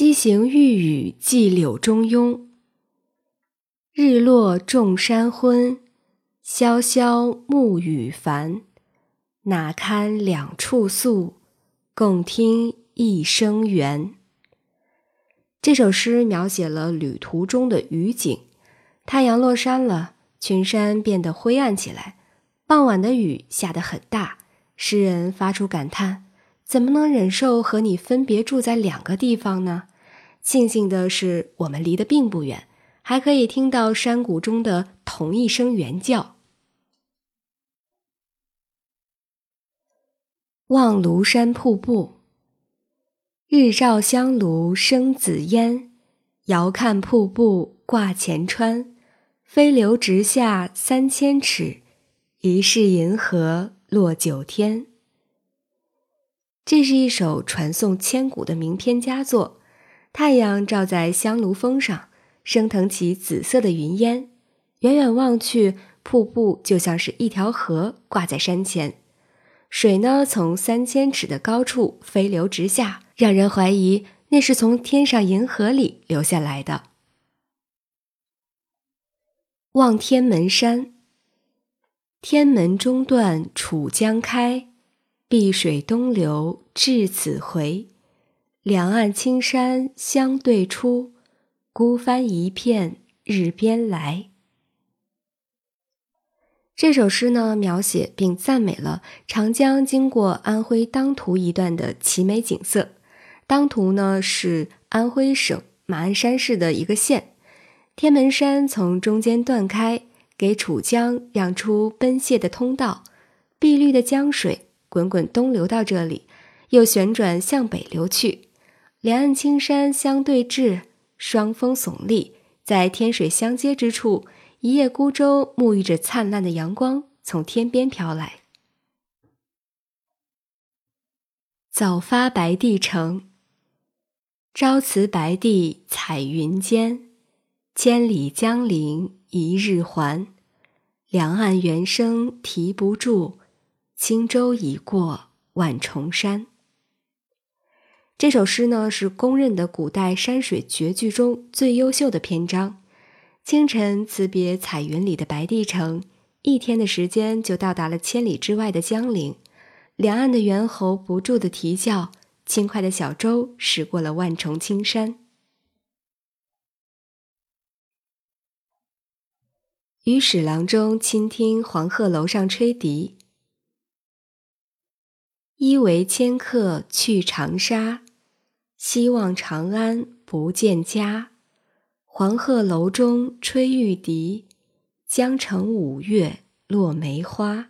西行欲语寄柳中庸。日落众山昏，萧萧暮雨烦。哪堪两处宿，共听一声猿。这首诗描写了旅途中的雨景。太阳落山了，群山变得灰暗起来。傍晚的雨下得很大，诗人发出感叹：怎么能忍受和你分别住在两个地方呢？庆幸的是，我们离得并不远，还可以听到山谷中的同一声猿叫。望庐山瀑布，日照香炉生紫烟，遥看瀑布挂前川，飞流直下三千尺。疑是银河落九天。这是一首传颂千古的名篇佳作。太阳照在香炉峰上，升腾起紫色的云烟。远远望去，瀑布就像是一条河挂在山前，水呢从三千尺的高处飞流直下，让人怀疑那是从天上银河里流下来的。望天门山。天门中断楚江开，碧水东流至此回。两岸青山相对出，孤帆一片日边来。这首诗呢，描写并赞美了长江经过安徽当涂一段的奇美景色。当涂呢，是安徽省马鞍山市的一个县。天门山从中间断开。给楚江让出奔泻的通道，碧绿的江水滚滚东流到这里，又旋转向北流去。两岸青山相对峙，双峰耸立，在天水相接之处，一叶孤舟沐浴着灿烂的阳光，从天边飘来。早发白帝城，朝辞白帝彩云间，千里江陵。一日还，两岸猿声啼不住，轻舟已过万重山。这首诗呢，是公认的古代山水绝句中最优秀的篇章。清晨辞别彩云里的白帝城，一天的时间就到达了千里之外的江陵。两岸的猿猴不住的啼叫，轻快的小舟驶过了万重青山。于史郎中倾听黄鹤楼上吹笛，一为迁客去长沙，西望长安不见家。黄鹤楼中吹玉笛，江城五月落梅花。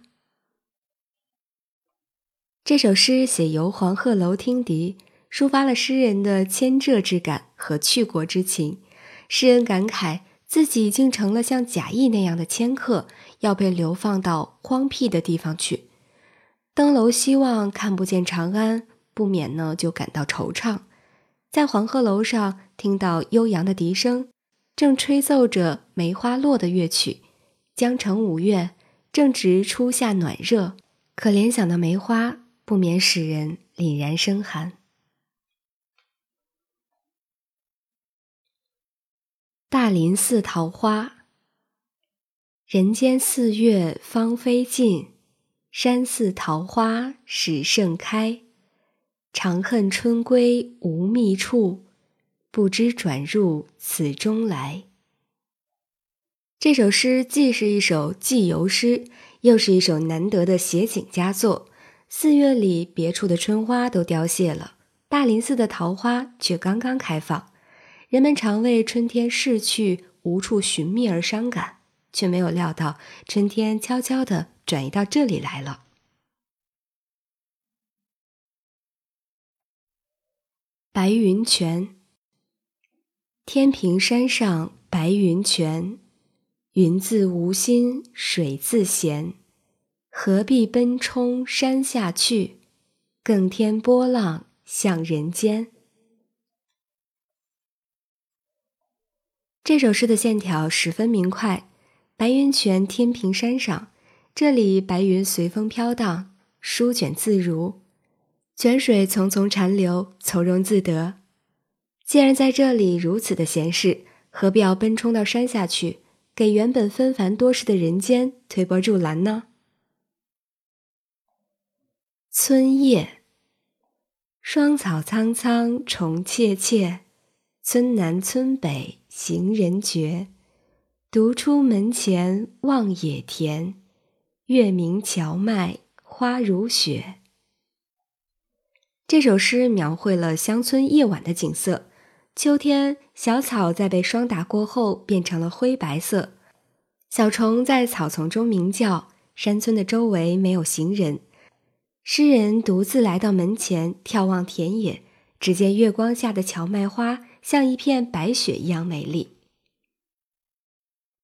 这首诗写游黄鹤楼听笛，抒发了诗人的迁浙之感和去国之情。诗人感慨。自己竟成了像贾谊那样的迁客，要被流放到荒僻的地方去。登楼希望看不见长安，不免呢就感到惆怅。在黄鹤楼上听到悠扬的笛声，正吹奏着梅花落的乐曲。江城五月，正值初夏暖热，可联想到梅花，不免使人凛然生寒。大林寺桃花。人间四月芳菲尽，山寺桃花始盛开。长恨春归无觅处，不知转入此中来。这首诗既是一首寄游诗，又是一首难得的写景佳作。四月里，别处的春花都凋谢了，大林寺的桃花却刚刚开放。人们常为春天逝去无处寻觅而伤感，却没有料到春天悄悄地转移到这里来了。白云泉，天平山上白云泉，云自无心水自闲，何必奔冲山下去？更添波浪向人间。这首诗的线条十分明快。白云泉天平山上，这里白云随风飘荡，舒卷自如，泉水淙淙潺流，从容自得。既然在这里如此的闲适，何必要奔冲到山下去，给原本纷繁多事的人间推波助澜呢？春夜，霜草苍苍，虫切切，村南村北行人绝。独出门前望野田，月明荞麦花如雪。这首诗描绘了乡村夜晚的景色。秋天，小草在被霜打过后变成了灰白色，小虫在草丛中鸣叫。山村的周围没有行人，诗人独自来到门前，眺望田野，只见月光下的荞麦花像一片白雪一样美丽。